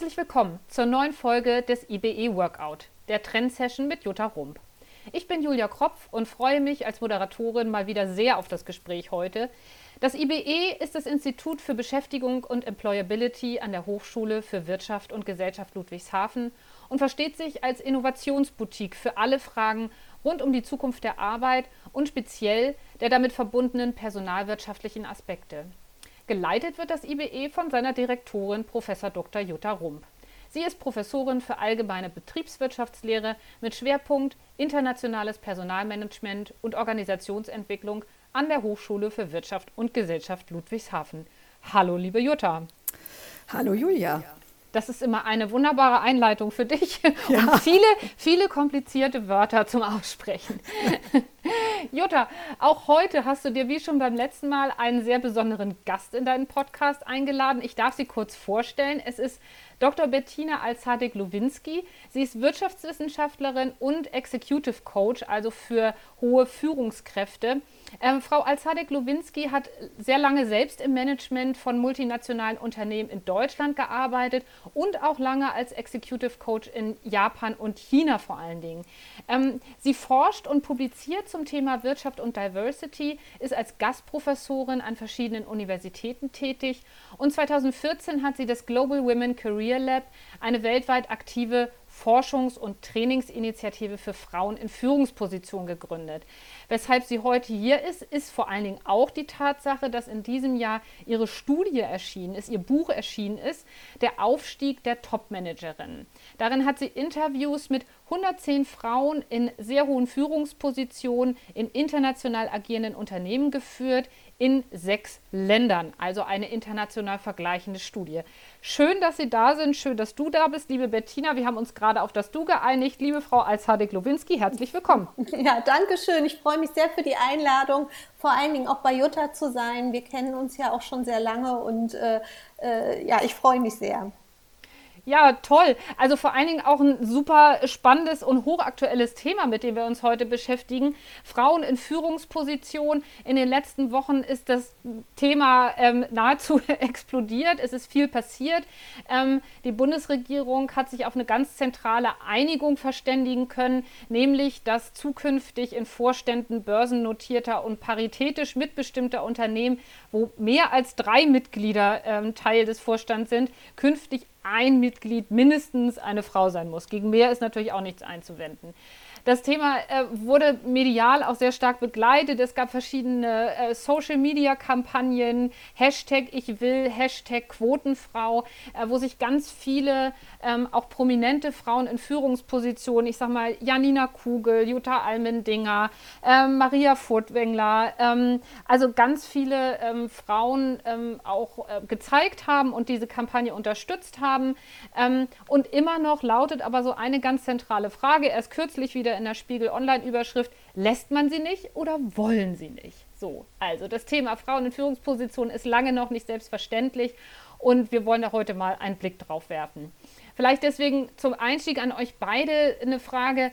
Herzlich willkommen zur neuen Folge des IBE Workout, der Trendsession mit Jutta Rump. Ich bin Julia Kropf und freue mich als Moderatorin mal wieder sehr auf das Gespräch heute. Das IBE ist das Institut für Beschäftigung und Employability an der Hochschule für Wirtschaft und Gesellschaft Ludwigshafen und versteht sich als Innovationsboutique für alle Fragen rund um die Zukunft der Arbeit und speziell der damit verbundenen personalwirtschaftlichen Aspekte. Geleitet wird das IBE von seiner Direktorin Prof. Dr. Jutta Rump. Sie ist Professorin für allgemeine Betriebswirtschaftslehre mit Schwerpunkt internationales Personalmanagement und Organisationsentwicklung an der Hochschule für Wirtschaft und Gesellschaft Ludwigshafen. Hallo, liebe Jutta. Hallo, Julia. Das ist immer eine wunderbare Einleitung für dich ja. und viele, viele komplizierte Wörter zum Aussprechen. Jutta, auch heute hast du dir wie schon beim letzten Mal einen sehr besonderen Gast in deinen Podcast eingeladen. Ich darf sie kurz vorstellen. Es ist Dr. Bettina Alzadek-Lowinski. Sie ist Wirtschaftswissenschaftlerin und Executive Coach, also für hohe Führungskräfte. Ähm, Frau Alzadek-Lowinski hat sehr lange selbst im Management von multinationalen Unternehmen in Deutschland gearbeitet und auch lange als Executive Coach in Japan und China vor allen Dingen. Ähm, sie forscht und publiziert zum Thema Wirtschaft und Diversity, ist als Gastprofessorin an verschiedenen Universitäten tätig. Und 2014 hat sie das Global Women Career Lab, eine weltweit aktive Forschungs- und Trainingsinitiative für Frauen in Führungspositionen gegründet. Weshalb sie heute hier ist, ist vor allen Dingen auch die Tatsache, dass in diesem Jahr ihre Studie erschienen ist, ihr Buch erschienen ist, Der Aufstieg der Topmanagerin. Darin hat sie Interviews mit 110 Frauen in sehr hohen Führungspositionen in international agierenden Unternehmen geführt, in sechs Ländern, also eine international vergleichende Studie. Schön, dass Sie da sind, schön, dass du da bist, liebe Bettina. Wir haben uns gerade auf das Du geeinigt. Liebe Frau Alzadek-Lowinski, herzlich willkommen. Ja, danke schön. Ich freue mich sehr für die Einladung, vor allen Dingen auch bei Jutta zu sein. Wir kennen uns ja auch schon sehr lange und äh, äh, ja, ich freue mich sehr. Ja, toll. Also vor allen Dingen auch ein super spannendes und hochaktuelles Thema, mit dem wir uns heute beschäftigen. Frauen in Führungspositionen. In den letzten Wochen ist das Thema ähm, nahezu explodiert. Es ist viel passiert. Ähm, die Bundesregierung hat sich auf eine ganz zentrale Einigung verständigen können, nämlich dass zukünftig in Vorständen börsennotierter und paritätisch mitbestimmter Unternehmen, wo mehr als drei Mitglieder ähm, Teil des Vorstands sind, künftig ein Mitglied mindestens eine Frau sein muss. Gegen mehr ist natürlich auch nichts einzuwenden. Das Thema äh, wurde medial auch sehr stark begleitet. Es gab verschiedene äh, Social-Media-Kampagnen, Hashtag Ich will, Hashtag Quotenfrau, äh, wo sich ganz viele ähm, auch prominente Frauen in Führungspositionen, ich sag mal Janina Kugel, Jutta Almendinger, ähm, Maria Furtwängler, ähm, also ganz viele ähm, Frauen ähm, auch äh, gezeigt haben und diese Kampagne unterstützt haben. Ähm, und immer noch lautet aber so eine ganz zentrale Frage, erst kürzlich wieder in der Spiegel Online-Überschrift, lässt man sie nicht oder wollen sie nicht? So, also das Thema Frauen in Führungspositionen ist lange noch nicht selbstverständlich und wir wollen da heute mal einen Blick drauf werfen. Vielleicht deswegen zum Einstieg an euch beide eine Frage.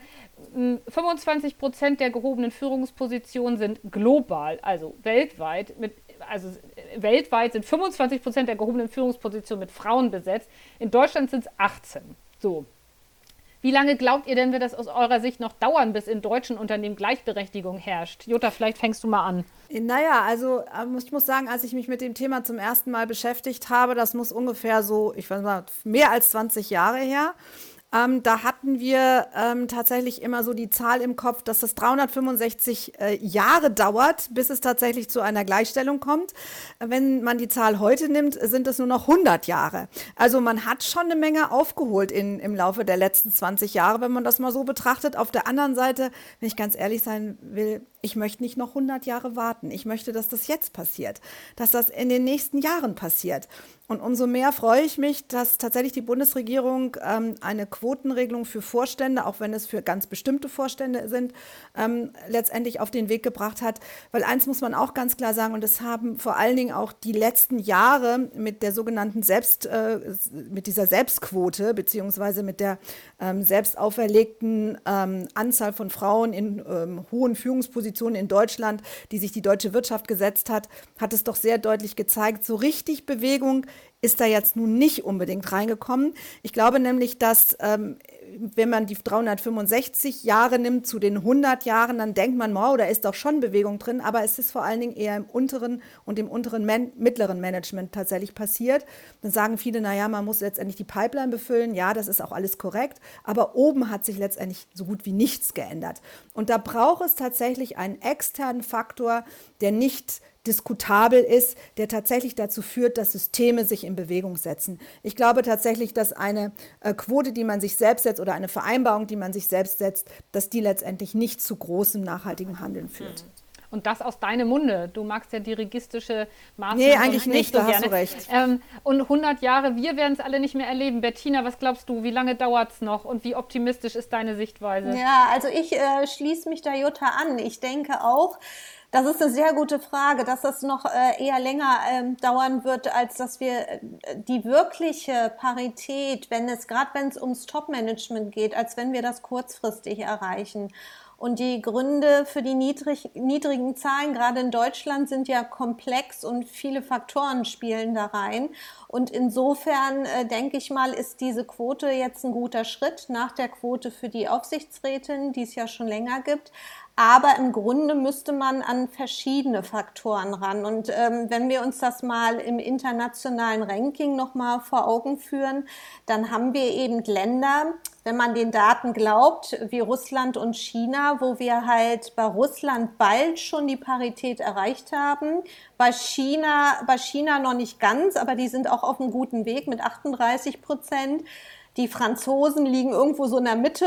25 hm, Prozent der gehobenen Führungspositionen sind global, also weltweit. Mit, also weltweit sind 25 Prozent der gehobenen Führungspositionen mit Frauen besetzt. In Deutschland sind es 18. So, wie lange glaubt ihr denn, wird das aus eurer Sicht noch dauern, bis in deutschen Unternehmen Gleichberechtigung herrscht? Jutta, vielleicht fängst du mal an. Naja, also ähm, ich muss sagen, als ich mich mit dem Thema zum ersten Mal beschäftigt habe, das muss ungefähr so, ich weiß mal, mehr als 20 Jahre her. Ähm, da hatten wir ähm, tatsächlich immer so die Zahl im Kopf, dass es 365 äh, Jahre dauert, bis es tatsächlich zu einer Gleichstellung kommt. Wenn man die Zahl heute nimmt, sind es nur noch 100 Jahre. Also man hat schon eine Menge aufgeholt in, im Laufe der letzten 20 Jahre, wenn man das mal so betrachtet. Auf der anderen Seite, wenn ich ganz ehrlich sein will, ich möchte nicht noch 100 Jahre warten. Ich möchte, dass das jetzt passiert, dass das in den nächsten Jahren passiert. Und umso mehr freue ich mich, dass tatsächlich die Bundesregierung ähm, eine Quotenregelung für Vorstände, auch wenn es für ganz bestimmte Vorstände sind, ähm, letztendlich auf den Weg gebracht hat. Weil eins muss man auch ganz klar sagen, und das haben vor allen Dingen auch die letzten Jahre mit der sogenannten Selbst, äh, mit dieser Selbstquote, beziehungsweise mit der ähm, selbst auferlegten ähm, Anzahl von Frauen in ähm, hohen Führungspositionen in Deutschland, die sich die deutsche Wirtschaft gesetzt hat, hat es doch sehr deutlich gezeigt, so richtig Bewegung ist da jetzt nun nicht unbedingt reingekommen. Ich glaube nämlich, dass ähm, wenn man die 365 Jahre nimmt zu den 100 Jahren, dann denkt man, wow, da ist doch schon Bewegung drin, aber es ist vor allen Dingen eher im unteren und im unteren Man mittleren Management tatsächlich passiert. Dann sagen viele, naja, man muss letztendlich die Pipeline befüllen. Ja, das ist auch alles korrekt, aber oben hat sich letztendlich so gut wie nichts geändert. Und da braucht es tatsächlich einen externen Faktor, der nicht diskutabel ist, der tatsächlich dazu führt, dass Systeme sich in Bewegung setzen. Ich glaube tatsächlich, dass eine äh, Quote, die man sich selbst setzt oder eine Vereinbarung, die man sich selbst setzt, dass die letztendlich nicht zu großem nachhaltigen Handeln führt. Mhm. Und das aus deinem Munde. Du magst ja dirigistische Maßnahmen. Nee, eigentlich nicht, nicht so da gerne. hast du recht. Ähm, und 100 Jahre, wir werden es alle nicht mehr erleben. Bettina, was glaubst du, wie lange dauert es noch und wie optimistisch ist deine Sichtweise? Ja, also ich äh, schließe mich da Jutta an. Ich denke auch, das ist eine sehr gute Frage, dass das noch äh, eher länger ähm, dauern wird, als dass wir äh, die wirkliche Parität, wenn es gerade wenn es ums Top-Management geht, als wenn wir das kurzfristig erreichen. Und die Gründe für die niedrig, niedrigen Zahlen, gerade in Deutschland, sind ja komplex und viele Faktoren spielen da rein. Und insofern äh, denke ich mal, ist diese Quote jetzt ein guter Schritt nach der Quote für die Aufsichtsrätin, die es ja schon länger gibt. Aber im Grunde müsste man an verschiedene Faktoren ran. Und ähm, wenn wir uns das mal im internationalen Ranking nochmal vor Augen führen, dann haben wir eben Länder, wenn man den Daten glaubt, wie Russland und China, wo wir halt bei Russland bald schon die Parität erreicht haben. Bei China, bei China noch nicht ganz, aber die sind auch auf einem guten Weg mit 38 Prozent. Die Franzosen liegen irgendwo so in der Mitte.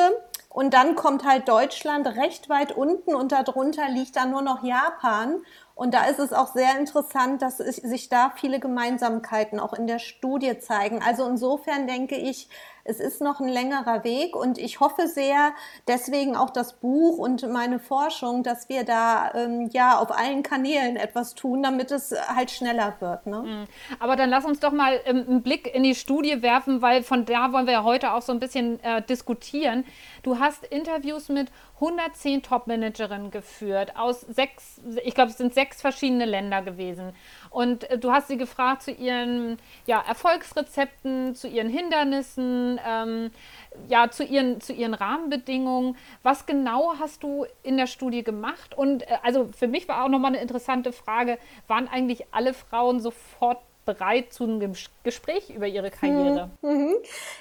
Und dann kommt halt Deutschland recht weit unten und darunter liegt dann nur noch Japan. Und da ist es auch sehr interessant, dass sich da viele Gemeinsamkeiten auch in der Studie zeigen. Also insofern denke ich, es ist noch ein längerer Weg und ich hoffe sehr, deswegen auch das Buch und meine Forschung, dass wir da ähm, ja auf allen Kanälen etwas tun, damit es halt schneller wird. Ne? Mhm. Aber dann lass uns doch mal ähm, einen Blick in die Studie werfen, weil von da wollen wir ja heute auch so ein bisschen äh, diskutieren. Du hast Interviews mit 110 Top-Managerinnen geführt aus sechs, ich glaube, es sind sechs verschiedene Länder gewesen. Und äh, du hast sie gefragt zu ihren ja, Erfolgsrezepten, zu ihren Hindernissen, ähm, ja, zu ihren, zu ihren Rahmenbedingungen. Was genau hast du in der Studie gemacht? Und äh, also für mich war auch nochmal eine interessante Frage, waren eigentlich alle Frauen sofort bereit zu einem Gespräch über ihre Karriere. Mhm. mhm.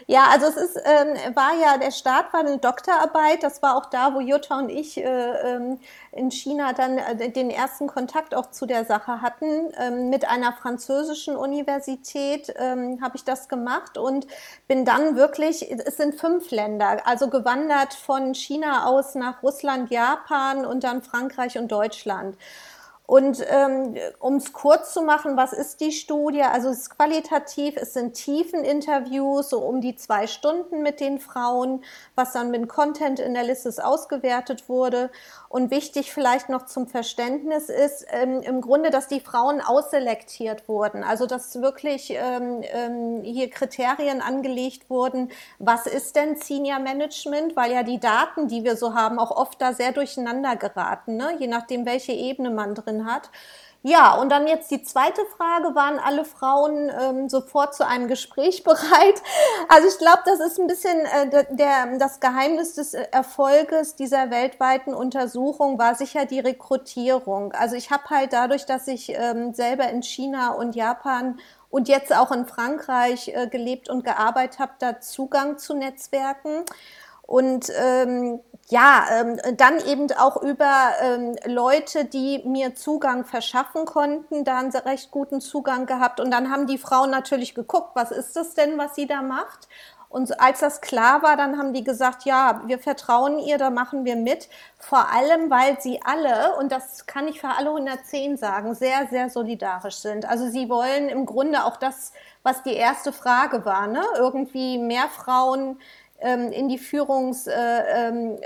Ja, also es ist, ähm, war ja, der Start war eine Doktorarbeit. Das war auch da, wo Jutta und ich äh, ähm, in China dann äh, den ersten Kontakt auch zu der Sache hatten. Ähm, mit einer französischen Universität ähm, habe ich das gemacht und bin dann wirklich, es sind fünf Länder, also gewandert von China aus nach Russland, Japan und dann Frankreich und Deutschland. Und ähm, um es kurz zu machen, was ist die Studie? Also es ist qualitativ, es sind tiefen Interviews, so um die zwei Stunden mit den Frauen, was dann mit Content Analysis ausgewertet wurde. Und wichtig vielleicht noch zum Verständnis ist ähm, im Grunde, dass die Frauen ausselektiert wurden. Also dass wirklich ähm, ähm, hier Kriterien angelegt wurden. Was ist denn Senior Management? Weil ja die Daten, die wir so haben, auch oft da sehr durcheinander geraten, ne? je nachdem, welche Ebene man drin hat. Ja, und dann jetzt die zweite Frage, waren alle Frauen ähm, sofort zu einem Gespräch bereit? Also ich glaube, das ist ein bisschen äh, der, das Geheimnis des Erfolges dieser weltweiten Untersuchung war sicher die Rekrutierung. Also ich habe halt dadurch, dass ich ähm, selber in China und Japan und jetzt auch in Frankreich äh, gelebt und gearbeitet habe, da Zugang zu Netzwerken. Und ähm, ja, ähm, dann eben auch über ähm, Leute, die mir Zugang verschaffen konnten, da einen recht guten Zugang gehabt. Und dann haben die Frauen natürlich geguckt, was ist das denn, was sie da macht? Und als das klar war, dann haben die gesagt, ja, wir vertrauen ihr, da machen wir mit. Vor allem, weil sie alle, und das kann ich für alle 110 sagen, sehr, sehr solidarisch sind. Also sie wollen im Grunde auch das, was die erste Frage war, ne? irgendwie mehr Frauen in die Führungsliga äh, ähm,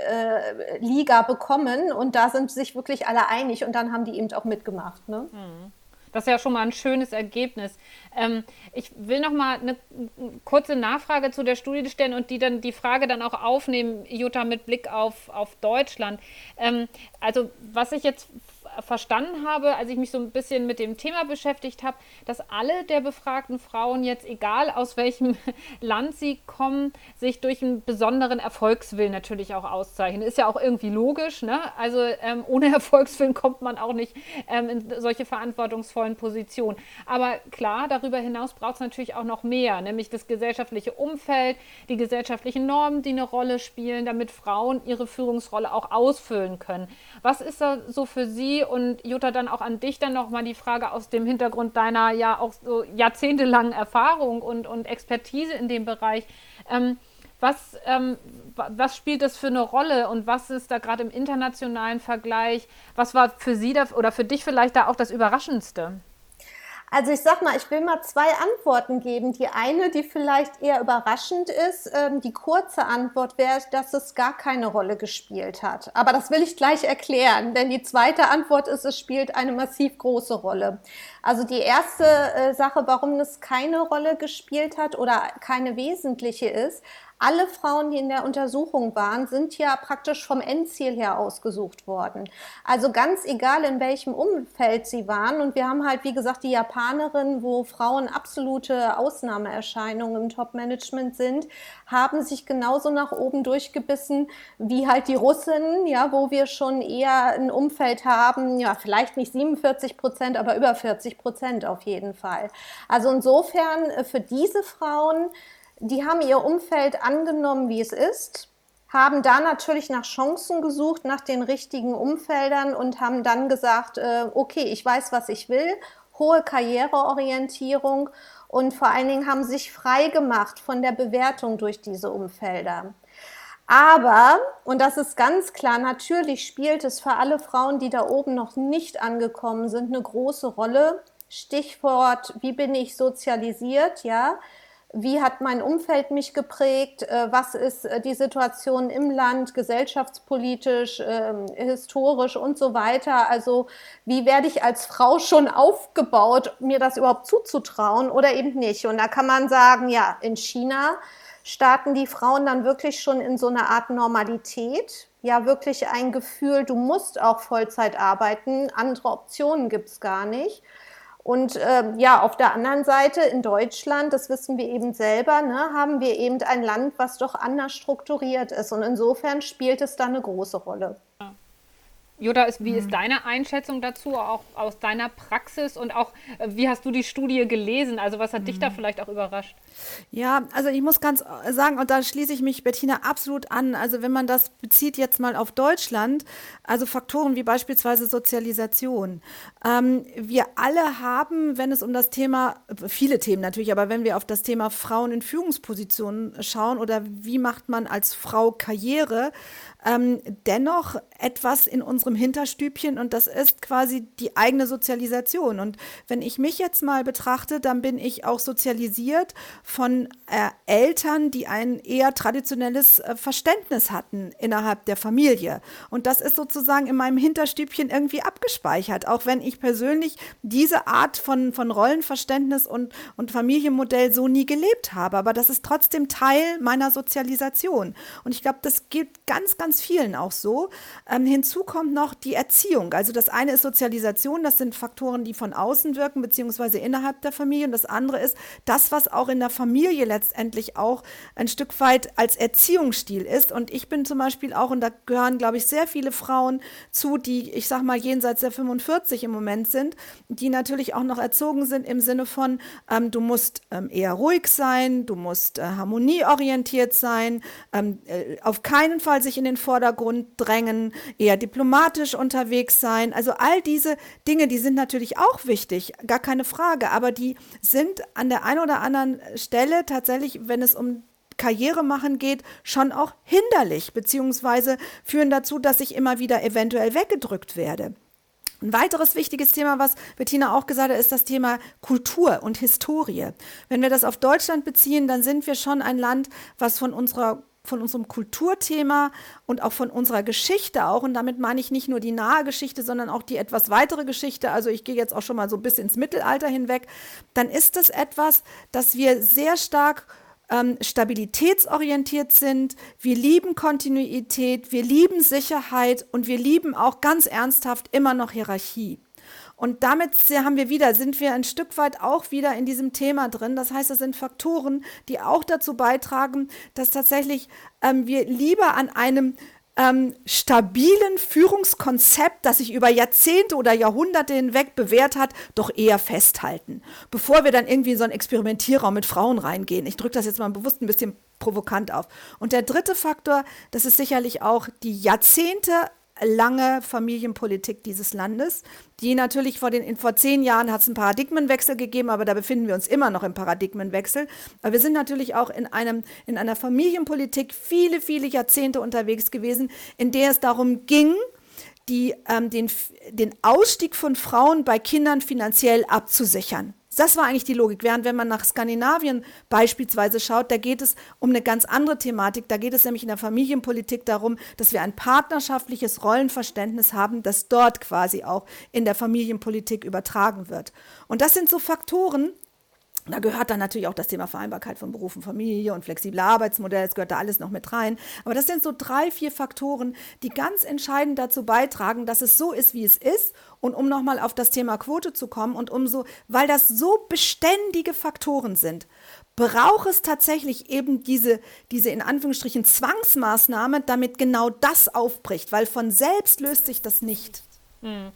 äh, bekommen und da sind sich wirklich alle einig und dann haben die eben auch mitgemacht. Ne? Mhm. Das ist ja schon mal ein schönes Ergebnis. Ähm, ich will noch mal eine kurze Nachfrage zu der Studie stellen und die dann die Frage dann auch aufnehmen, Jutta, mit Blick auf, auf Deutschland. Ähm, also was ich jetzt verstanden habe, als ich mich so ein bisschen mit dem Thema beschäftigt habe, dass alle der befragten Frauen jetzt, egal aus welchem Land sie kommen, sich durch einen besonderen Erfolgswillen natürlich auch auszeichnen. Ist ja auch irgendwie logisch. Ne? Also ähm, ohne Erfolgswillen kommt man auch nicht ähm, in solche verantwortungsvollen Positionen. Aber klar, darüber hinaus braucht es natürlich auch noch mehr, nämlich das gesellschaftliche Umfeld, die gesellschaftlichen Normen, die eine Rolle spielen, damit Frauen ihre Führungsrolle auch ausfüllen können. Was ist da so für Sie und Jutta dann auch an dich dann nochmal die Frage aus dem Hintergrund deiner ja auch so jahrzehntelangen Erfahrung und, und Expertise in dem Bereich? Ähm, was, ähm, was spielt das für eine Rolle und was ist da gerade im internationalen Vergleich? Was war für Sie da, oder für dich vielleicht da auch das Überraschendste? Also ich sag mal, ich will mal zwei Antworten geben. Die eine, die vielleicht eher überraschend ist, ähm, die kurze Antwort wäre, dass es gar keine Rolle gespielt hat. Aber das will ich gleich erklären, denn die zweite Antwort ist, es spielt eine massiv große Rolle. Also die erste äh, Sache, warum es keine Rolle gespielt hat oder keine wesentliche ist, alle Frauen, die in der Untersuchung waren, sind ja praktisch vom Endziel her ausgesucht worden. Also ganz egal, in welchem Umfeld sie waren. Und wir haben halt, wie gesagt, die Japanerin, wo Frauen absolute Ausnahmeerscheinungen im Top-Management sind, haben sich genauso nach oben durchgebissen wie halt die Russinnen, ja, wo wir schon eher ein Umfeld haben, ja, vielleicht nicht 47 Prozent, aber über 40 Prozent auf jeden Fall. Also insofern äh, für diese Frauen die haben ihr Umfeld angenommen, wie es ist, haben da natürlich nach Chancen gesucht, nach den richtigen Umfeldern und haben dann gesagt, äh, okay, ich weiß, was ich will, hohe Karriereorientierung und vor allen Dingen haben sich frei gemacht von der Bewertung durch diese Umfelder. Aber, und das ist ganz klar, natürlich spielt es für alle Frauen, die da oben noch nicht angekommen sind, eine große Rolle. Stichwort, wie bin ich sozialisiert, ja? Wie hat mein Umfeld mich geprägt, äh, was ist äh, die Situation im Land, gesellschaftspolitisch, ähm, historisch und so weiter. Also wie werde ich als Frau schon aufgebaut, mir das überhaupt zuzutrauen oder eben nicht. Und da kann man sagen, ja, in China starten die Frauen dann wirklich schon in so eine Art Normalität. Ja, wirklich ein Gefühl, du musst auch Vollzeit arbeiten, andere Optionen gibt es gar nicht. Und ähm, ja, auf der anderen Seite in Deutschland, das wissen wir eben selber, ne, haben wir eben ein Land, was doch anders strukturiert ist. Und insofern spielt es da eine große Rolle. Jutta, ist, wie ist mhm. deine Einschätzung dazu, auch aus deiner Praxis und auch, äh, wie hast du die Studie gelesen? Also was hat mhm. dich da mhm. vielleicht auch überrascht? Ja, also ich muss ganz äh, sagen, und da schließe ich mich Bettina absolut an, also wenn man das bezieht jetzt mal auf Deutschland, also Faktoren wie beispielsweise Sozialisation. Ähm, wir alle haben, wenn es um das Thema, viele Themen natürlich, aber wenn wir auf das Thema Frauen in Führungspositionen schauen oder wie macht man als Frau Karriere, ähm, dennoch etwas in unserem Hinterstübchen und das ist quasi die eigene Sozialisation. Und wenn ich mich jetzt mal betrachte, dann bin ich auch sozialisiert von äh, Eltern, die ein eher traditionelles äh, Verständnis hatten innerhalb der Familie. Und das ist sozusagen in meinem Hinterstübchen irgendwie abgespeichert, auch wenn ich persönlich diese Art von, von Rollenverständnis und, und Familienmodell so nie gelebt habe. Aber das ist trotzdem Teil meiner Sozialisation. Und ich glaube, das gilt ganz, ganz ganz vielen auch so. Ähm, hinzu kommt noch die Erziehung. Also das eine ist Sozialisation, das sind Faktoren, die von außen wirken, beziehungsweise innerhalb der Familie. Und das andere ist das, was auch in der Familie letztendlich auch ein Stück weit als Erziehungsstil ist. Und ich bin zum Beispiel auch, und da gehören, glaube ich, sehr viele Frauen zu, die, ich sag mal, jenseits der 45 im Moment sind, die natürlich auch noch erzogen sind im Sinne von, ähm, du musst ähm, eher ruhig sein, du musst äh, harmonieorientiert sein, ähm, äh, auf keinen Fall sich in den Vordergrund drängen, eher diplomatisch unterwegs sein. Also all diese Dinge, die sind natürlich auch wichtig, gar keine Frage, aber die sind an der einen oder anderen Stelle tatsächlich, wenn es um Karriere machen geht, schon auch hinderlich, beziehungsweise führen dazu, dass ich immer wieder eventuell weggedrückt werde. Ein weiteres wichtiges Thema, was Bettina auch gesagt hat, ist das Thema Kultur und Historie. Wenn wir das auf Deutschland beziehen, dann sind wir schon ein Land, was von unserer von unserem Kulturthema und auch von unserer Geschichte auch, und damit meine ich nicht nur die nahe Geschichte, sondern auch die etwas weitere Geschichte, also ich gehe jetzt auch schon mal so bis ins Mittelalter hinweg, dann ist es etwas, das wir sehr stark ähm, stabilitätsorientiert sind, wir lieben Kontinuität, wir lieben Sicherheit und wir lieben auch ganz ernsthaft immer noch Hierarchie. Und damit haben wir wieder, sind wir ein Stück weit auch wieder in diesem Thema drin. Das heißt, es sind Faktoren, die auch dazu beitragen, dass tatsächlich ähm, wir lieber an einem ähm, stabilen Führungskonzept, das sich über Jahrzehnte oder Jahrhunderte hinweg bewährt hat, doch eher festhalten, bevor wir dann irgendwie in so einen Experimentierraum mit Frauen reingehen. Ich drücke das jetzt mal bewusst ein bisschen provokant auf. Und der dritte Faktor, das ist sicherlich auch die Jahrzehnte lange Familienpolitik dieses Landes, die natürlich vor, den, vor zehn Jahren hat es einen Paradigmenwechsel gegeben, aber da befinden wir uns immer noch im Paradigmenwechsel. Aber wir sind natürlich auch in, einem, in einer Familienpolitik viele, viele Jahrzehnte unterwegs gewesen, in der es darum ging, die, ähm, den, den Ausstieg von Frauen bei Kindern finanziell abzusichern. Das war eigentlich die Logik. Während wenn man nach Skandinavien beispielsweise schaut, da geht es um eine ganz andere Thematik. Da geht es nämlich in der Familienpolitik darum, dass wir ein partnerschaftliches Rollenverständnis haben, das dort quasi auch in der Familienpolitik übertragen wird. Und das sind so Faktoren, da gehört dann natürlich auch das Thema Vereinbarkeit von Beruf und Familie und flexible Arbeitsmodelle, es gehört da alles noch mit rein. Aber das sind so drei, vier Faktoren, die ganz entscheidend dazu beitragen, dass es so ist, wie es ist. Und um nochmal auf das Thema Quote zu kommen und umso, weil das so beständige Faktoren sind, braucht es tatsächlich eben diese, diese in Anführungsstrichen Zwangsmaßnahme, damit genau das aufbricht, weil von selbst löst sich das nicht. Hm.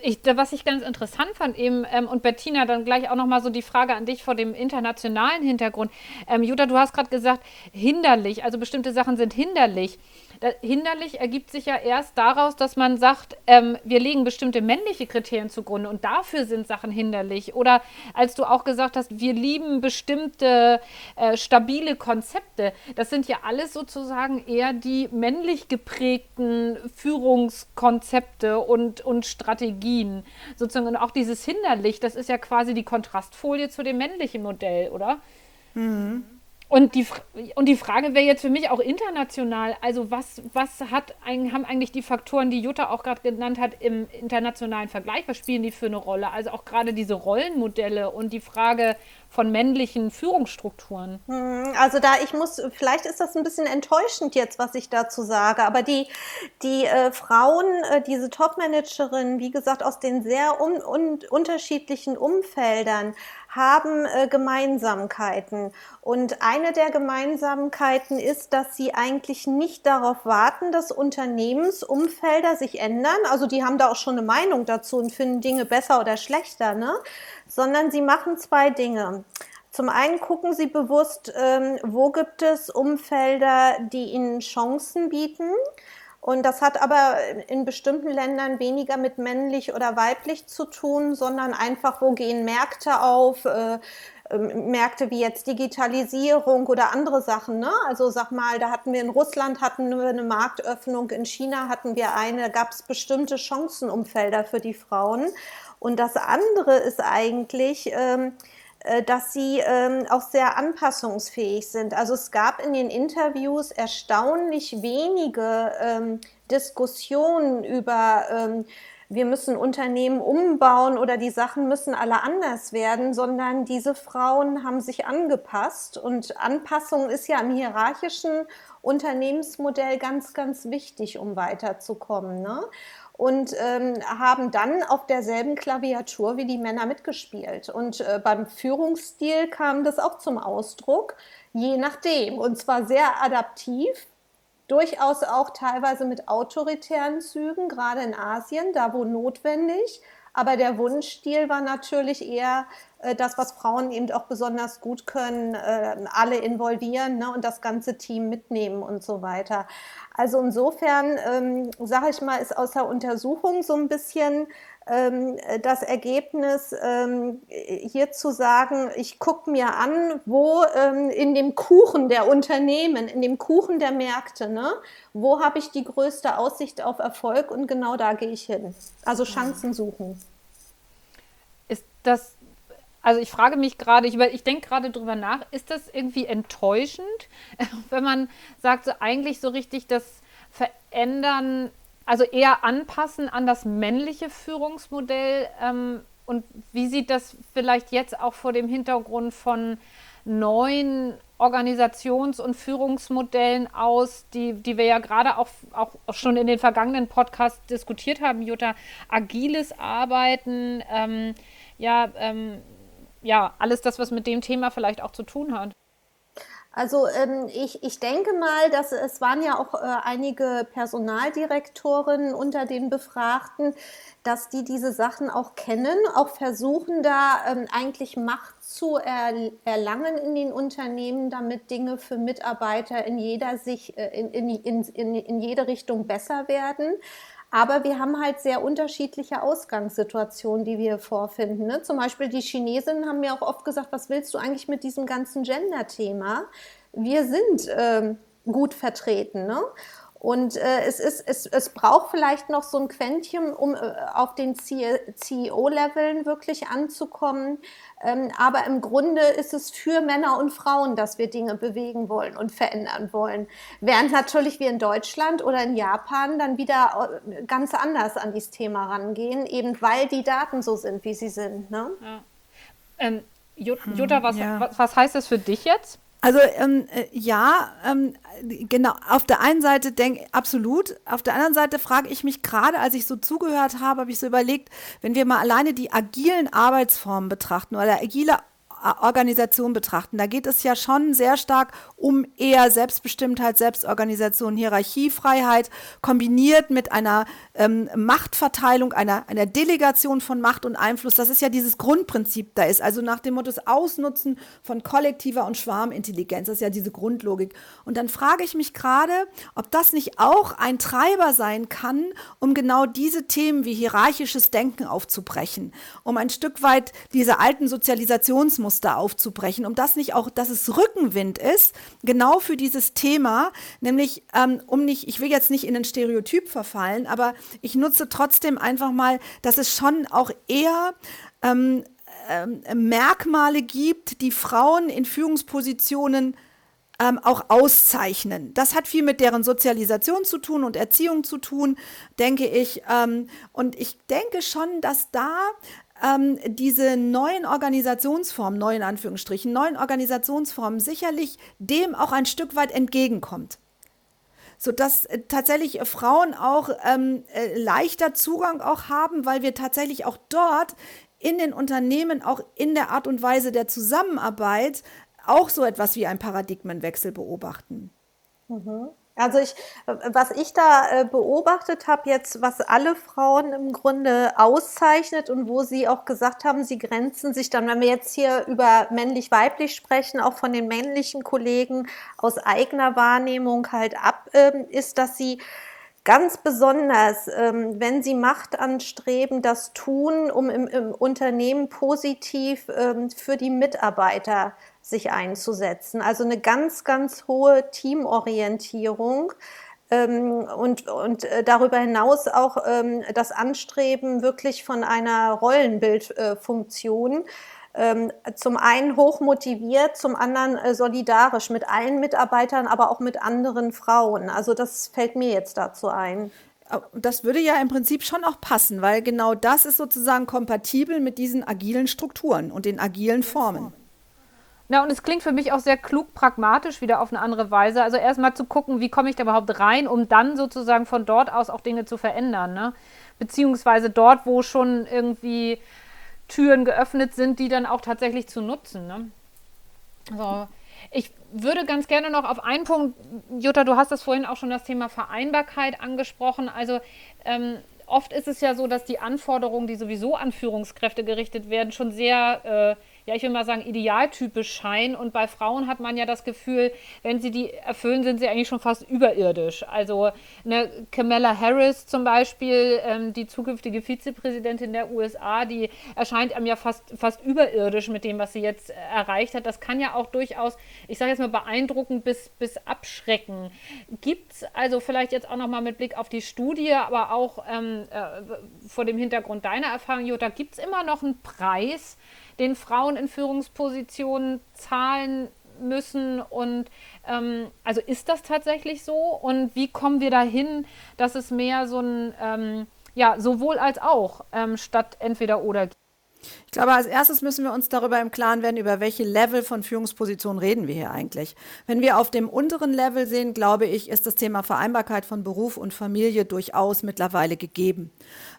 Ich, was ich ganz interessant fand eben, ähm, und Bettina, dann gleich auch nochmal so die Frage an dich vor dem internationalen Hintergrund. Ähm, Jutta, du hast gerade gesagt, hinderlich, also bestimmte Sachen sind hinderlich. Da, hinderlich ergibt sich ja erst daraus, dass man sagt, ähm, wir legen bestimmte männliche Kriterien zugrunde und dafür sind Sachen hinderlich. Oder als du auch gesagt hast, wir lieben bestimmte äh, stabile Konzepte. Das sind ja alles sozusagen eher die männlich geprägten Führungskonzepte und, und Strategien. Sozusagen und auch dieses hinderlich, das ist ja quasi die Kontrastfolie zu dem männlichen Modell, oder? Mhm. Und die, und die Frage wäre jetzt für mich auch international, also was, was hat, haben eigentlich die Faktoren, die Jutta auch gerade genannt hat, im internationalen Vergleich, was spielen die für eine Rolle? Also auch gerade diese Rollenmodelle und die Frage von männlichen Führungsstrukturen. Hm, also da, ich muss, vielleicht ist das ein bisschen enttäuschend jetzt, was ich dazu sage, aber die, die äh, Frauen, äh, diese Topmanagerinnen, wie gesagt, aus den sehr un, un, unterschiedlichen Umfeldern, haben äh, Gemeinsamkeiten. Und eine der Gemeinsamkeiten ist, dass sie eigentlich nicht darauf warten, dass Unternehmensumfelder sich ändern. Also die haben da auch schon eine Meinung dazu und finden Dinge besser oder schlechter, ne? sondern sie machen zwei Dinge. Zum einen gucken sie bewusst, ähm, wo gibt es Umfelder, die ihnen Chancen bieten. Und das hat aber in bestimmten Ländern weniger mit männlich oder weiblich zu tun, sondern einfach, wo gehen Märkte auf, äh, ähm, Märkte wie jetzt Digitalisierung oder andere Sachen. Ne? Also sag mal, da hatten wir in Russland hatten wir eine Marktöffnung, in China hatten wir eine, gab es bestimmte Chancenumfelder für die Frauen. Und das andere ist eigentlich, ähm, äh, dass sie ähm, auch sehr anpassungsfähig sind. Also es gab in den Interviews erstaunlich wenige ähm, Diskussionen über ähm, wir müssen Unternehmen umbauen oder die Sachen müssen alle anders werden, sondern diese Frauen haben sich angepasst und Anpassung ist ja im hierarchischen Unternehmensmodell ganz, ganz wichtig, um weiterzukommen. Ne? Und ähm, haben dann auf derselben Klaviatur wie die Männer mitgespielt. Und äh, beim Führungsstil kam das auch zum Ausdruck, je nachdem. Und zwar sehr adaptiv, durchaus auch teilweise mit autoritären Zügen, gerade in Asien, da wo notwendig. Aber der Wunschstil war natürlich eher das, was Frauen eben auch besonders gut können, äh, alle involvieren ne, und das ganze Team mitnehmen und so weiter. Also insofern, ähm, sage ich mal, ist aus der Untersuchung so ein bisschen ähm, das Ergebnis, ähm, hier zu sagen, ich gucke mir an, wo ähm, in dem Kuchen der Unternehmen, in dem Kuchen der Märkte, ne, wo habe ich die größte Aussicht auf Erfolg und genau da gehe ich hin. Also Chancen suchen. Ist das also ich frage mich gerade, ich, ich denke gerade drüber nach, ist das irgendwie enttäuschend, wenn man sagt, so eigentlich so richtig das Verändern, also eher anpassen an das männliche Führungsmodell? Ähm, und wie sieht das vielleicht jetzt auch vor dem Hintergrund von neuen Organisations- und Führungsmodellen aus, die, die wir ja gerade auch, auch schon in den vergangenen Podcasts diskutiert haben, Jutta. Agiles Arbeiten, ähm, ja, ähm, ja, alles das, was mit dem Thema vielleicht auch zu tun hat. Also ähm, ich, ich denke mal, dass es waren ja auch äh, einige Personaldirektorinnen unter den Befragten, dass die diese Sachen auch kennen, auch versuchen da ähm, eigentlich Macht zu er, erlangen in den Unternehmen, damit Dinge für Mitarbeiter in jeder sich äh, in, in, in, in jede Richtung besser werden. Aber wir haben halt sehr unterschiedliche Ausgangssituationen, die wir vorfinden. Ne? Zum Beispiel die Chinesinnen haben mir auch oft gesagt, was willst du eigentlich mit diesem ganzen Gender-Thema? Wir sind ähm, gut vertreten. Ne? Und äh, es, ist, es, es braucht vielleicht noch so ein Quäntchen, um äh, auf den CEO-Leveln wirklich anzukommen. Ähm, aber im Grunde ist es für Männer und Frauen, dass wir Dinge bewegen wollen und verändern wollen. Während natürlich wir in Deutschland oder in Japan dann wieder äh, ganz anders an dieses Thema rangehen, eben weil die Daten so sind, wie sie sind. Ne? Ja. Ähm, Jutta, was, ja. was, was heißt das für dich jetzt? Also ähm, äh, ja, ähm, genau. Auf der einen Seite denke absolut. Auf der anderen Seite frage ich mich gerade, als ich so zugehört habe, habe ich so überlegt, wenn wir mal alleine die agilen Arbeitsformen betrachten oder agile Organisation betrachten. Da geht es ja schon sehr stark um eher Selbstbestimmtheit, Selbstorganisation, Hierarchiefreiheit, kombiniert mit einer ähm, Machtverteilung, einer, einer Delegation von Macht und Einfluss. Das ist ja dieses Grundprinzip da ist. Also nach dem Motto das Ausnutzen von kollektiver und Schwarmintelligenz. Das ist ja diese Grundlogik. Und dann frage ich mich gerade, ob das nicht auch ein Treiber sein kann, um genau diese Themen wie hierarchisches Denken aufzubrechen, um ein Stück weit diese alten Sozialisationsmuster Muster aufzubrechen, um das nicht auch, dass es Rückenwind ist, genau für dieses Thema, nämlich ähm, um nicht, ich will jetzt nicht in ein Stereotyp verfallen, aber ich nutze trotzdem einfach mal, dass es schon auch eher ähm, ähm, Merkmale gibt, die Frauen in Führungspositionen ähm, auch auszeichnen. Das hat viel mit deren Sozialisation zu tun und Erziehung zu tun, denke ich. Ähm, und ich denke schon, dass da ähm, diese neuen Organisationsformen, neuen Anführungsstrichen, neuen Organisationsformen sicherlich dem auch ein Stück weit entgegenkommt. Sodass äh, tatsächlich Frauen auch ähm, äh, leichter Zugang auch haben, weil wir tatsächlich auch dort in den Unternehmen, auch in der Art und Weise der Zusammenarbeit, auch so etwas wie ein Paradigmenwechsel beobachten. Mhm. Also ich, was ich da äh, beobachtet habe jetzt, was alle Frauen im Grunde auszeichnet und wo sie auch gesagt haben, sie grenzen sich dann, wenn wir jetzt hier über männlich-weiblich sprechen, auch von den männlichen Kollegen aus eigener Wahrnehmung halt ab, ähm, ist, dass sie ganz besonders, ähm, wenn sie Macht anstreben, das tun, um im, im Unternehmen positiv ähm, für die Mitarbeiter sich einzusetzen. Also eine ganz, ganz hohe Teamorientierung. Ähm, und, und äh, darüber hinaus auch ähm, das Anstreben wirklich von einer Rollenbildfunktion. Ähm, zum einen hochmotiviert, zum anderen äh, solidarisch mit allen Mitarbeitern, aber auch mit anderen Frauen. Also das fällt mir jetzt dazu ein. Das würde ja im Prinzip schon auch passen, weil genau das ist sozusagen kompatibel mit diesen agilen Strukturen und den agilen Formen. Na, und es klingt für mich auch sehr klug, pragmatisch wieder auf eine andere Weise. Also erstmal zu gucken, wie komme ich da überhaupt rein, um dann sozusagen von dort aus auch Dinge zu verändern. Ne? Beziehungsweise dort, wo schon irgendwie Türen geöffnet sind, die dann auch tatsächlich zu nutzen. Ne? Also, ich würde ganz gerne noch auf einen Punkt, Jutta, du hast das vorhin auch schon das Thema Vereinbarkeit angesprochen. Also ähm, oft ist es ja so, dass die Anforderungen, die sowieso an Führungskräfte gerichtet werden, schon sehr äh, ja, ich will mal sagen, idealtypisch scheinen. Und bei Frauen hat man ja das Gefühl, wenn sie die erfüllen, sind sie eigentlich schon fast überirdisch. Also eine Kamala Harris zum Beispiel, ähm, die zukünftige Vizepräsidentin der USA, die erscheint einem ja fast, fast überirdisch mit dem, was sie jetzt erreicht hat. Das kann ja auch durchaus, ich sage jetzt mal, beeindruckend bis, bis abschrecken. Gibt es also vielleicht jetzt auch nochmal mit Blick auf die Studie, aber auch ähm, äh, vor dem Hintergrund deiner Erfahrung, Jutta, gibt es immer noch einen Preis, den Frauen in Führungspositionen zahlen müssen und ähm, also ist das tatsächlich so und wie kommen wir dahin, dass es mehr so ein ähm, ja sowohl als auch ähm, statt entweder oder gibt? Glaube, als erstes müssen wir uns darüber im Klaren werden, über welche Level von Führungspositionen reden wir hier eigentlich. Wenn wir auf dem unteren Level sehen, glaube ich, ist das Thema Vereinbarkeit von Beruf und Familie durchaus mittlerweile gegeben.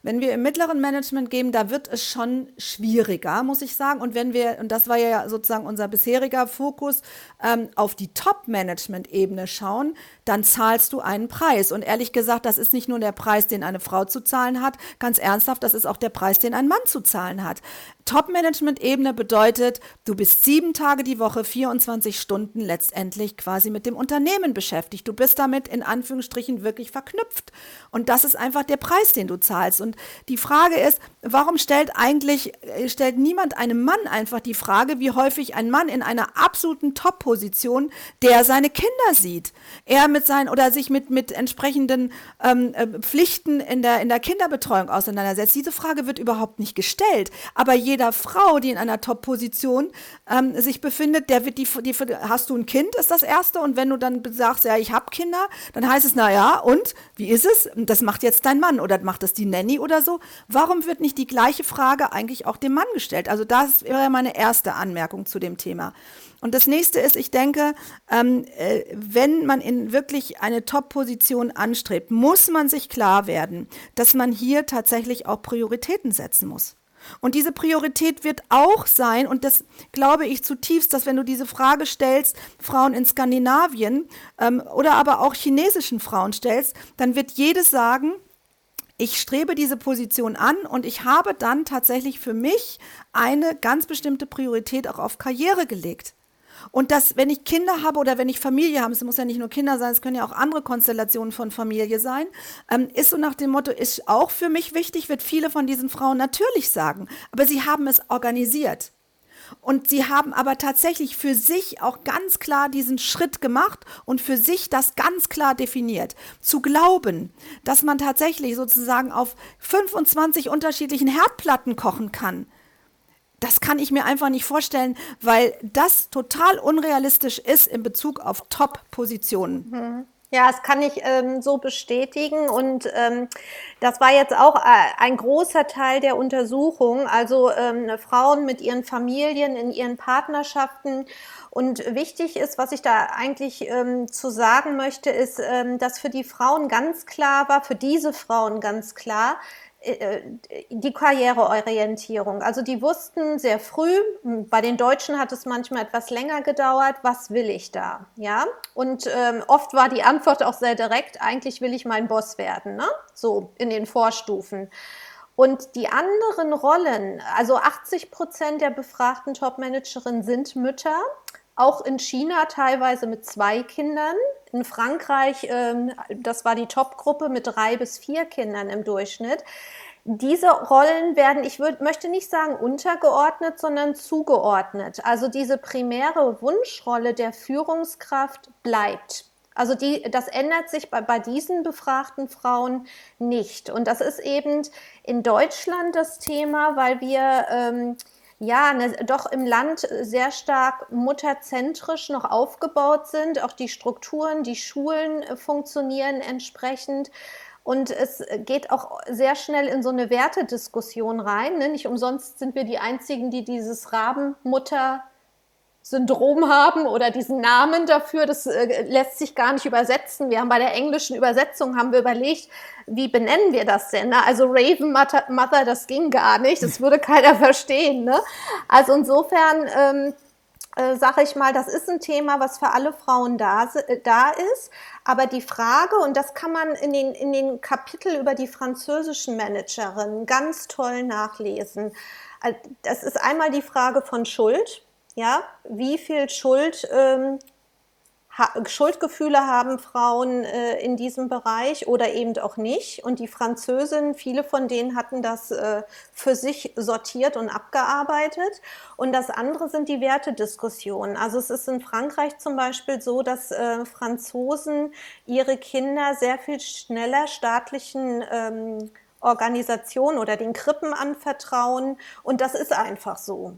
Wenn wir im mittleren Management gehen, da wird es schon schwieriger, muss ich sagen. Und wenn wir, und das war ja sozusagen unser bisheriger Fokus, ähm, auf die Top-Management-Ebene schauen, dann zahlst du einen Preis. Und ehrlich gesagt, das ist nicht nur der Preis, den eine Frau zu zahlen hat, ganz ernsthaft, das ist auch der Preis, den ein Mann zu zahlen hat. Top-Management-Ebene bedeutet, du bist sieben Tage die Woche, 24 Stunden letztendlich quasi mit dem Unternehmen beschäftigt. Du bist damit in Anführungsstrichen wirklich verknüpft. Und das ist einfach der Preis, den du zahlst. Und die Frage ist, warum stellt eigentlich, äh, stellt niemand einem Mann einfach die Frage, wie häufig ein Mann in einer absoluten Top-Position, der seine Kinder sieht, er mit seinen oder sich mit, mit entsprechenden ähm, äh, Pflichten in der, in der Kinderbetreuung auseinandersetzt. Diese Frage wird überhaupt nicht gestellt. Aber jeder Frau, die in einer Top-Position ähm, sich befindet, der wird die, die, hast du ein Kind, ist das erste. Und wenn du dann sagst, ja, ich habe Kinder, dann heißt es, na ja, und wie ist es? Das macht jetzt dein Mann oder macht das die Nanny oder so. Warum wird nicht die gleiche Frage eigentlich auch dem Mann gestellt? Also das wäre meine erste Anmerkung zu dem Thema. Und das nächste ist, ich denke, ähm, äh, wenn man in wirklich eine Top-Position anstrebt, muss man sich klar werden, dass man hier tatsächlich auch Prioritäten setzen muss. Und diese Priorität wird auch sein, und das glaube ich zutiefst, dass wenn du diese Frage stellst, Frauen in Skandinavien ähm, oder aber auch chinesischen Frauen stellst, dann wird jedes sagen, ich strebe diese Position an und ich habe dann tatsächlich für mich eine ganz bestimmte Priorität auch auf Karriere gelegt. Und dass, wenn ich Kinder habe oder wenn ich Familie habe, es muss ja nicht nur Kinder sein, es können ja auch andere Konstellationen von Familie sein, ähm, ist so nach dem Motto, ist auch für mich wichtig, wird viele von diesen Frauen natürlich sagen. Aber sie haben es organisiert. Und sie haben aber tatsächlich für sich auch ganz klar diesen Schritt gemacht und für sich das ganz klar definiert. Zu glauben, dass man tatsächlich sozusagen auf 25 unterschiedlichen Herdplatten kochen kann, das kann ich mir einfach nicht vorstellen, weil das total unrealistisch ist in Bezug auf Top-Positionen. Mhm. Ja, das kann ich ähm, so bestätigen. Und ähm, das war jetzt auch äh, ein großer Teil der Untersuchung. Also ähm, Frauen mit ihren Familien, in ihren Partnerschaften. Und wichtig ist, was ich da eigentlich ähm, zu sagen möchte, ist, ähm, dass für die Frauen ganz klar war, für diese Frauen ganz klar, die Karriereorientierung. Also die wussten sehr früh, bei den Deutschen hat es manchmal etwas länger gedauert, was will ich da? Ja, und ähm, oft war die Antwort auch sehr direkt, eigentlich will ich mein Boss werden, ne? so in den Vorstufen. Und die anderen Rollen, also 80 Prozent der befragten Topmanagerinnen sind Mütter, auch in China teilweise mit zwei Kindern. In Frankreich, ähm, das war die Top-Gruppe mit drei bis vier Kindern im Durchschnitt. Diese Rollen werden, ich würd, möchte nicht sagen untergeordnet, sondern zugeordnet. Also diese primäre Wunschrolle der Führungskraft bleibt. Also die, das ändert sich bei, bei diesen befragten Frauen nicht. Und das ist eben in Deutschland das Thema, weil wir ähm, ja, ne, doch im Land sehr stark mutterzentrisch noch aufgebaut sind. Auch die Strukturen, die Schulen äh, funktionieren entsprechend. Und es geht auch sehr schnell in so eine Wertediskussion rein. Ne? Nicht umsonst sind wir die Einzigen, die dieses Rabenmutter Syndrom haben oder diesen Namen dafür. Das äh, lässt sich gar nicht übersetzen. Wir haben bei der englischen Übersetzung haben wir überlegt, wie benennen wir das denn? Ne? Also Raven Mother, das ging gar nicht. Das würde keiner verstehen. Ne? Also insofern ähm, äh, sage ich mal, das ist ein Thema, was für alle Frauen da, äh, da ist. Aber die Frage, und das kann man in den, in den Kapitel über die französischen Managerinnen ganz toll nachlesen. Äh, das ist einmal die Frage von Schuld ja, wie viel Schuld, ähm, ha Schuldgefühle haben Frauen äh, in diesem Bereich oder eben auch nicht. Und die Französinnen, viele von denen hatten das äh, für sich sortiert und abgearbeitet. Und das andere sind die Wertediskussionen. Also es ist in Frankreich zum Beispiel so, dass äh, Franzosen ihre Kinder sehr viel schneller staatlichen ähm, Organisationen oder den Krippen anvertrauen. Und das ist einfach so.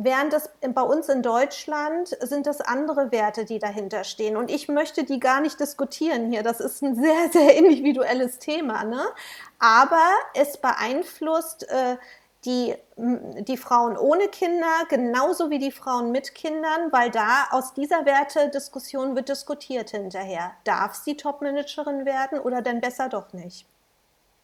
Während das bei uns in Deutschland sind das andere Werte, die dahinter stehen. Und ich möchte die gar nicht diskutieren hier. Das ist ein sehr, sehr individuelles Thema. Ne? Aber es beeinflusst äh, die, die Frauen ohne Kinder genauso wie die Frauen mit Kindern, weil da aus dieser Wertediskussion wird diskutiert hinterher. Darf sie Topmanagerin werden oder denn besser doch nicht?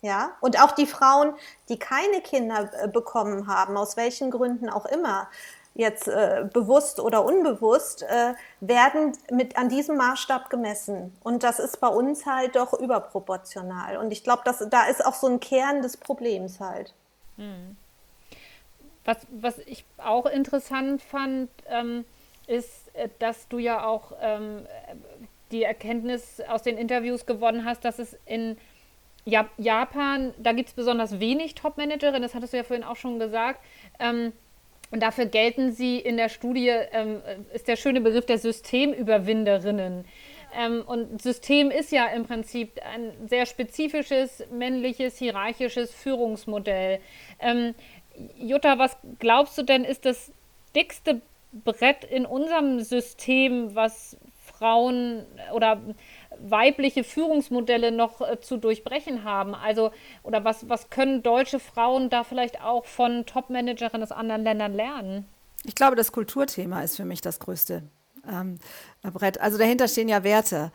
Ja, und auch die Frauen, die keine Kinder äh, bekommen haben, aus welchen Gründen auch immer, jetzt äh, bewusst oder unbewusst, äh, werden mit an diesem Maßstab gemessen. Und das ist bei uns halt doch überproportional. Und ich glaube, da ist auch so ein Kern des Problems halt. Hm. Was, was ich auch interessant fand, ähm, ist, äh, dass du ja auch ähm, die Erkenntnis aus den Interviews gewonnen hast, dass es in Japan, da gibt es besonders wenig Top-Managerinnen, das hattest du ja vorhin auch schon gesagt. Ähm, und dafür gelten sie in der Studie, ähm, ist der schöne Begriff der Systemüberwinderinnen. Ähm, und System ist ja im Prinzip ein sehr spezifisches, männliches, hierarchisches Führungsmodell. Ähm, Jutta, was glaubst du denn, ist das dickste Brett in unserem System, was Frauen oder weibliche Führungsmodelle noch äh, zu durchbrechen haben? Also, oder was, was können deutsche Frauen da vielleicht auch von Top-Managerinnen aus anderen Ländern lernen? Ich glaube, das Kulturthema ist für mich das größte ähm, Brett. Also dahinter stehen ja Werte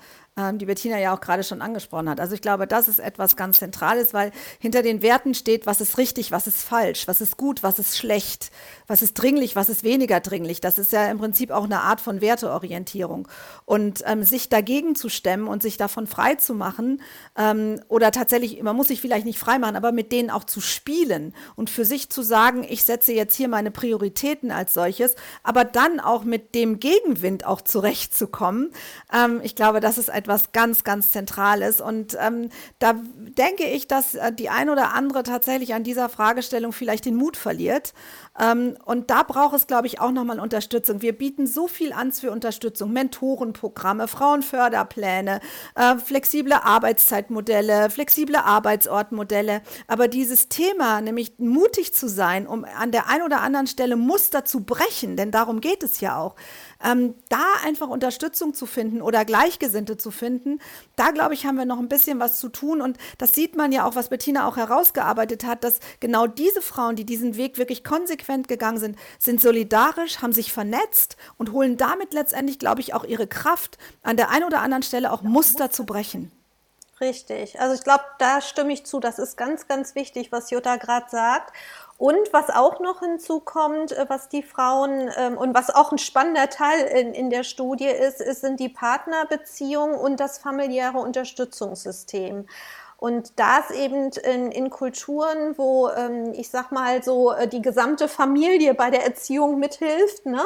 die Bettina ja auch gerade schon angesprochen hat. Also ich glaube, das ist etwas ganz Zentrales, weil hinter den Werten steht, was ist richtig, was ist falsch, was ist gut, was ist schlecht, was ist dringlich, was ist weniger dringlich. Das ist ja im Prinzip auch eine Art von Werteorientierung. Und ähm, sich dagegen zu stemmen und sich davon frei zu machen ähm, oder tatsächlich, man muss sich vielleicht nicht frei machen, aber mit denen auch zu spielen und für sich zu sagen, ich setze jetzt hier meine Prioritäten als solches, aber dann auch mit dem Gegenwind auch zurechtzukommen. Ähm, ich glaube, das ist etwas, etwas ganz, ganz Zentrales. Und ähm, da denke ich, dass äh, die ein oder andere tatsächlich an dieser Fragestellung vielleicht den Mut verliert. Ähm, und da braucht es, glaube ich, auch nochmal Unterstützung. Wir bieten so viel an für Unterstützung, Mentorenprogramme, Frauenförderpläne, äh, flexible Arbeitszeitmodelle, flexible Arbeitsortmodelle. Aber dieses Thema, nämlich mutig zu sein, um an der einen oder anderen Stelle Muster zu brechen, denn darum geht es ja auch, ähm, da einfach Unterstützung zu finden oder Gleichgesinnte zu finden, da glaube ich, haben wir noch ein bisschen was zu tun. Und das sieht man ja auch, was Bettina auch herausgearbeitet hat, dass genau diese Frauen, die diesen Weg wirklich konsequent gegangen sind, sind solidarisch, haben sich vernetzt und holen damit letztendlich, glaube ich, auch ihre Kraft, an der einen oder anderen Stelle auch Muster zu brechen. Richtig. Also ich glaube, da stimme ich zu. Das ist ganz, ganz wichtig, was Jutta gerade sagt. Und was auch noch hinzukommt, äh, was die Frauen ähm, und was auch ein spannender Teil in, in der Studie ist, ist, sind die Partnerbeziehungen und das familiäre Unterstützungssystem. Und das eben in, in Kulturen, wo ähm, ich sag mal so äh, die gesamte Familie bei der Erziehung mithilft, ne,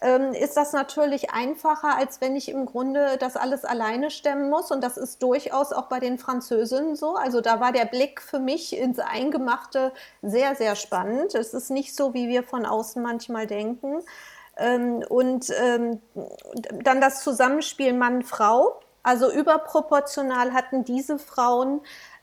ähm, ist das natürlich einfacher, als wenn ich im Grunde das alles alleine stemmen muss. Und das ist durchaus auch bei den Französinnen so. Also da war der Blick für mich ins Eingemachte sehr, sehr spannend. Es ist nicht so, wie wir von außen manchmal denken. Ähm, und ähm, dann das Zusammenspiel Mann-Frau also überproportional hatten diese Frauen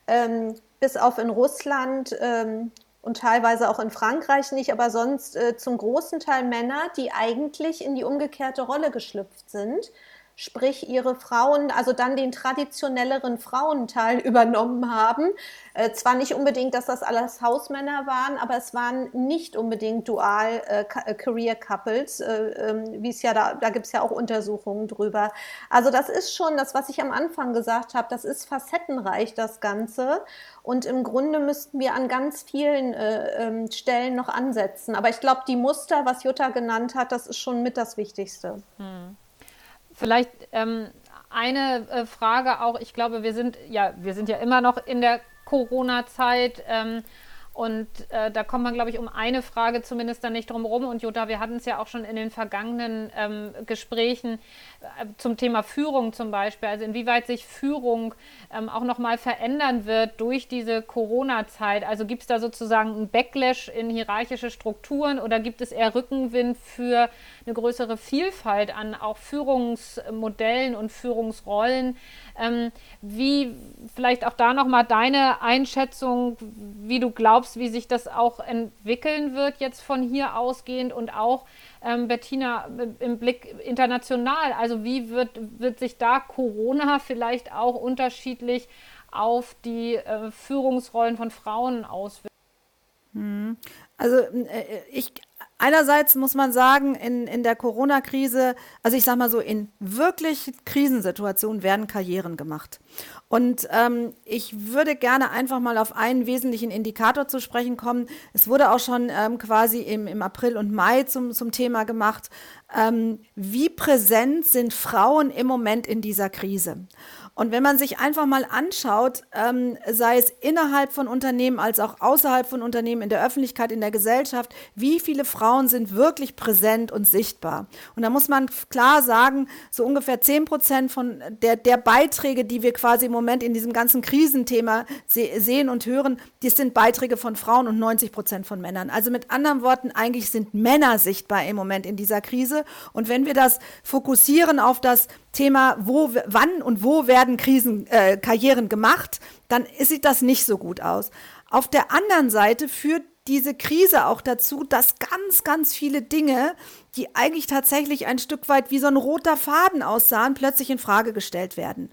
ähm, bis auf in Russland ähm, und teilweise auch in Frankreich nicht, aber sonst äh, zum großen Teil Männer, die eigentlich in die umgekehrte Rolle geschlüpft sind sprich ihre Frauen, also dann den traditionelleren Frauenteil übernommen haben. Äh, zwar nicht unbedingt, dass das alles Hausmänner waren, aber es waren nicht unbedingt dual äh, äh Career Couples, äh, ähm, wie es ja da, da gibt es ja auch Untersuchungen drüber. Also das ist schon das, was ich am Anfang gesagt habe, das ist facettenreich, das Ganze. Und im Grunde müssten wir an ganz vielen äh, ähm, Stellen noch ansetzen. Aber ich glaube, die Muster, was Jutta genannt hat, das ist schon mit das Wichtigste. Hm. Vielleicht ähm, eine äh, Frage auch, ich glaube, wir sind ja, wir sind ja immer noch in der Corona-Zeit. Ähm, und äh, da kommt man, glaube ich, um eine Frage zumindest dann nicht drum rum. Und Jutta, wir hatten es ja auch schon in den vergangenen ähm, Gesprächen zum Thema Führung zum Beispiel. Also inwieweit sich Führung ähm, auch nochmal verändern wird durch diese Corona-Zeit. Also gibt es da sozusagen einen Backlash in hierarchische Strukturen oder gibt es eher Rückenwind für eine größere Vielfalt an auch Führungsmodellen und Führungsrollen? Ähm, wie vielleicht auch da nochmal deine Einschätzung, wie du glaubst, wie sich das auch entwickeln wird jetzt von hier ausgehend und auch ähm, Bettina im Blick international. Also wie wird, wird sich da Corona vielleicht auch unterschiedlich auf die äh, Führungsrollen von Frauen auswirken? Hm. Also äh, ich einerseits muss man sagen, in, in der Corona-Krise, also ich sage mal so, in wirklich Krisensituationen werden Karrieren gemacht. Und ähm, ich würde gerne einfach mal auf einen wesentlichen Indikator zu sprechen kommen. Es wurde auch schon ähm, quasi im, im April und Mai zum, zum Thema gemacht. Ähm, wie präsent sind Frauen im Moment in dieser Krise? Und wenn man sich einfach mal anschaut, ähm, sei es innerhalb von Unternehmen als auch außerhalb von Unternehmen, in der Öffentlichkeit, in der Gesellschaft, wie viele Frauen sind wirklich präsent und sichtbar? Und da muss man klar sagen, so ungefähr 10 Prozent von der, der Beiträge, die wir quasi im Moment in diesem ganzen Krisenthema se sehen und hören, die sind Beiträge von Frauen und 90 Prozent von Männern. Also mit anderen Worten, eigentlich sind Männer sichtbar im Moment in dieser Krise. Und wenn wir das fokussieren auf das Thema, wo, wann und wo werden Krisen, äh, Karrieren gemacht, dann sieht das nicht so gut aus. Auf der anderen Seite führt diese Krise auch dazu, dass ganz, ganz viele Dinge, die eigentlich tatsächlich ein Stück weit wie so ein roter Faden aussahen, plötzlich in Frage gestellt werden.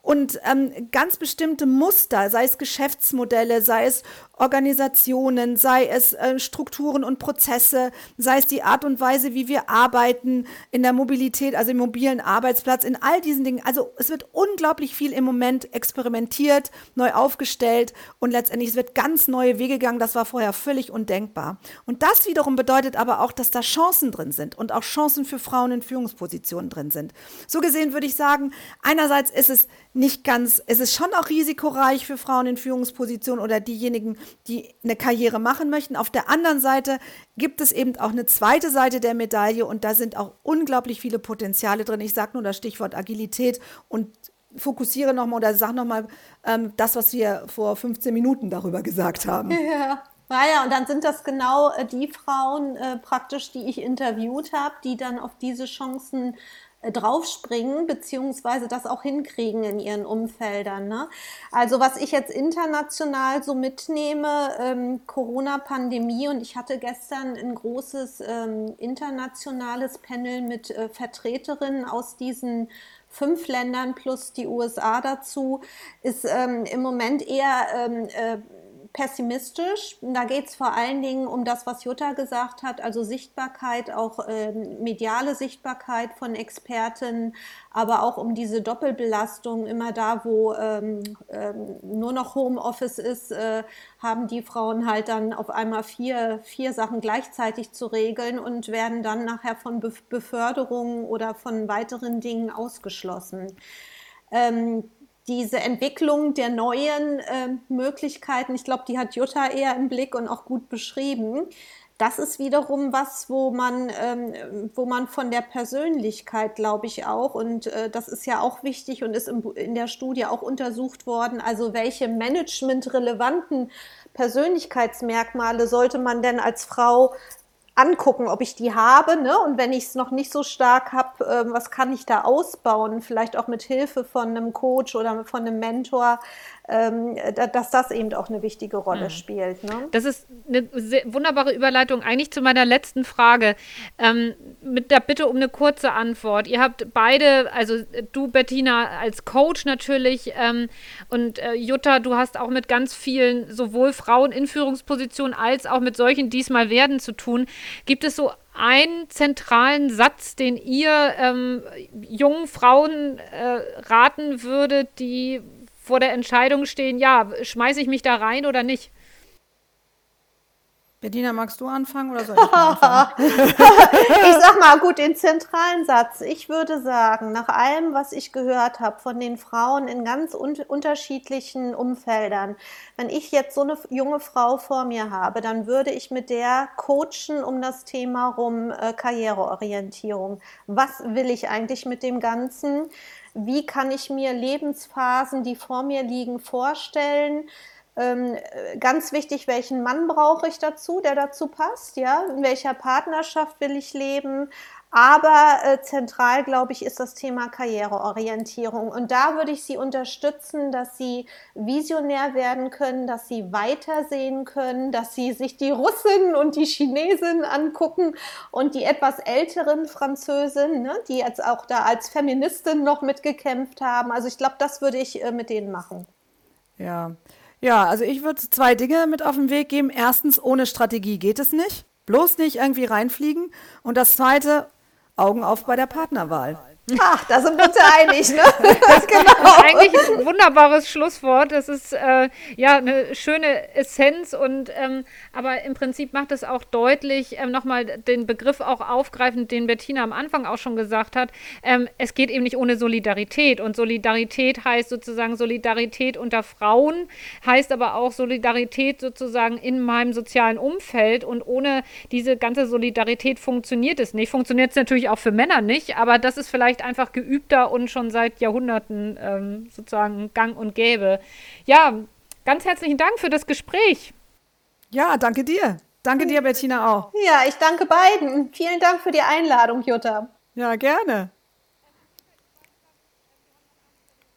Und ähm, ganz bestimmte Muster, sei es Geschäftsmodelle, sei es Organisationen, sei es äh, Strukturen und Prozesse, sei es die Art und Weise, wie wir arbeiten in der Mobilität, also im mobilen Arbeitsplatz, in all diesen Dingen. Also es wird unglaublich viel im Moment experimentiert, neu aufgestellt und letztendlich es wird ganz neue Wege gegangen. Das war vorher völlig undenkbar. Und das wiederum bedeutet aber auch, dass da Chancen drin sind und auch Chancen für Frauen in Führungspositionen drin sind. So gesehen würde ich sagen, einerseits ist es nicht ganz, es ist schon auch risikoreich für Frauen in Führungspositionen oder diejenigen, die eine Karriere machen möchten. Auf der anderen Seite gibt es eben auch eine zweite Seite der Medaille und da sind auch unglaublich viele Potenziale drin. Ich sage nur das Stichwort Agilität und fokussiere nochmal oder sage nochmal ähm, das, was wir vor 15 Minuten darüber gesagt haben. Ja. Naja, und dann sind das genau äh, die Frauen äh, praktisch, die ich interviewt habe, die dann auf diese Chancen draufspringen, beziehungsweise das auch hinkriegen in ihren Umfeldern. Ne? Also was ich jetzt international so mitnehme, ähm, Corona-Pandemie und ich hatte gestern ein großes ähm, internationales Panel mit äh, Vertreterinnen aus diesen fünf Ländern plus die USA dazu, ist ähm, im Moment eher ähm, äh, pessimistisch. Da geht es vor allen Dingen um das, was Jutta gesagt hat, also Sichtbarkeit, auch ähm, mediale Sichtbarkeit von Experten, aber auch um diese Doppelbelastung. Immer da, wo ähm, ähm, nur noch Homeoffice ist, äh, haben die Frauen halt dann auf einmal vier, vier Sachen gleichzeitig zu regeln und werden dann nachher von Beförderungen oder von weiteren Dingen ausgeschlossen. Ähm, diese Entwicklung der neuen äh, Möglichkeiten, ich glaube, die hat Jutta eher im Blick und auch gut beschrieben. Das ist wiederum was, wo man, ähm, wo man von der Persönlichkeit, glaube ich, auch, und äh, das ist ja auch wichtig und ist im, in der Studie auch untersucht worden, also welche managementrelevanten Persönlichkeitsmerkmale sollte man denn als Frau angucken, ob ich die habe, ne? Und wenn ich es noch nicht so stark habe, äh, was kann ich da ausbauen? Vielleicht auch mit Hilfe von einem Coach oder von einem Mentor, ähm, dass das eben auch eine wichtige Rolle mhm. spielt. Ne? Das ist eine wunderbare Überleitung eigentlich zu meiner letzten Frage. Ähm, mit der Bitte um eine kurze Antwort. Ihr habt beide, also du, Bettina, als Coach natürlich ähm, und äh, Jutta, du hast auch mit ganz vielen sowohl Frauen in Führungspositionen als auch mit solchen, die es mal werden, zu tun. Gibt es so einen zentralen Satz, den ihr ähm, jungen Frauen äh, raten würdet, die vor der Entscheidung stehen, ja, schmeiße ich mich da rein oder nicht? Bedina, magst du anfangen oder soll ich anfangen? ich sag mal, gut, den zentralen Satz. Ich würde sagen, nach allem, was ich gehört habe von den Frauen in ganz un unterschiedlichen Umfeldern, wenn ich jetzt so eine junge Frau vor mir habe, dann würde ich mit der coachen um das Thema rum äh, Karriereorientierung. Was will ich eigentlich mit dem Ganzen? wie kann ich mir Lebensphasen, die vor mir liegen, vorstellen. Ähm, ganz wichtig, welchen Mann brauche ich dazu, der dazu passt, ja, in welcher Partnerschaft will ich leben, aber äh, zentral, glaube ich, ist das Thema Karriereorientierung. Und da würde ich Sie unterstützen, dass Sie visionär werden können, dass Sie weitersehen können, dass Sie sich die Russen und die Chinesen angucken und die etwas älteren Französinnen, ne, die jetzt auch da als Feministin noch mitgekämpft haben. Also ich glaube, das würde ich äh, mit denen machen. Ja, Ja, also ich würde zwei Dinge mit auf den Weg geben. Erstens, ohne Strategie geht es nicht. Bloß nicht irgendwie reinfliegen. Und das zweite, Augen auf bei der Partnerwahl. Ach, da sind wir uns ja einig, ne? Das genau. ist eigentlich ein wunderbares Schlusswort. Das ist äh, ja eine schöne Essenz und ähm, aber im Prinzip macht es auch deutlich, ähm, nochmal den Begriff auch aufgreifend, den Bettina am Anfang auch schon gesagt hat. Ähm, es geht eben nicht ohne Solidarität und Solidarität heißt sozusagen Solidarität unter Frauen, heißt aber auch Solidarität sozusagen in meinem sozialen Umfeld und ohne diese ganze Solidarität funktioniert es nicht. Funktioniert es natürlich auch für Männer nicht, aber das ist vielleicht vielleicht einfach geübter und schon seit Jahrhunderten ähm, sozusagen gang und gäbe. Ja, ganz herzlichen Dank für das Gespräch. Ja, danke dir. Danke dir, Bettina, auch. Ja, ich danke beiden. Vielen Dank für die Einladung, Jutta. Ja, gerne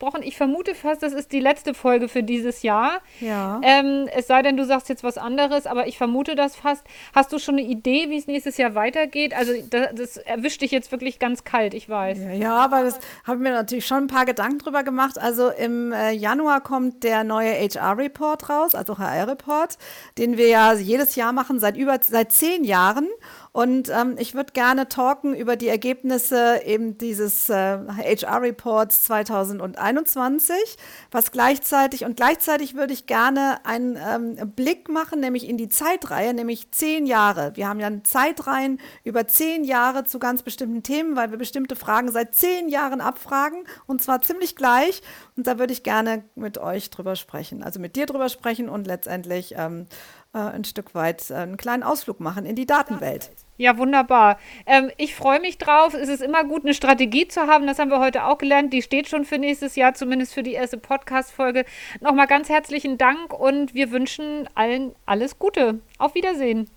gesprochen. Ich vermute fast, das ist die letzte Folge für dieses Jahr. Ja. Ähm, es sei denn, du sagst jetzt was anderes, aber ich vermute das fast. Hast du schon eine Idee, wie es nächstes Jahr weitergeht? Also das, das erwischt dich jetzt wirklich ganz kalt, ich weiß. Ja, ja aber das haben wir natürlich schon ein paar Gedanken drüber gemacht. Also im äh, Januar kommt der neue HR-Report raus, also HR-Report, den wir ja jedes Jahr machen, seit über seit zehn Jahren. Und ähm, ich würde gerne talken über die Ergebnisse eben dieses äh, HR-Reports 2021, was gleichzeitig und gleichzeitig würde ich gerne einen ähm, Blick machen, nämlich in die Zeitreihe, nämlich zehn Jahre. Wir haben ja Zeitreihen über zehn Jahre zu ganz bestimmten Themen, weil wir bestimmte Fragen seit zehn Jahren abfragen und zwar ziemlich gleich. Und da würde ich gerne mit euch drüber sprechen, also mit dir drüber sprechen und letztendlich ähm, äh, ein Stück weit äh, einen kleinen Ausflug machen in die Datenwelt. Ja, wunderbar. Ähm, ich freue mich drauf. Es ist immer gut, eine Strategie zu haben. Das haben wir heute auch gelernt. Die steht schon für nächstes Jahr, zumindest für die erste Podcast-Folge. Nochmal ganz herzlichen Dank und wir wünschen allen alles Gute. Auf Wiedersehen.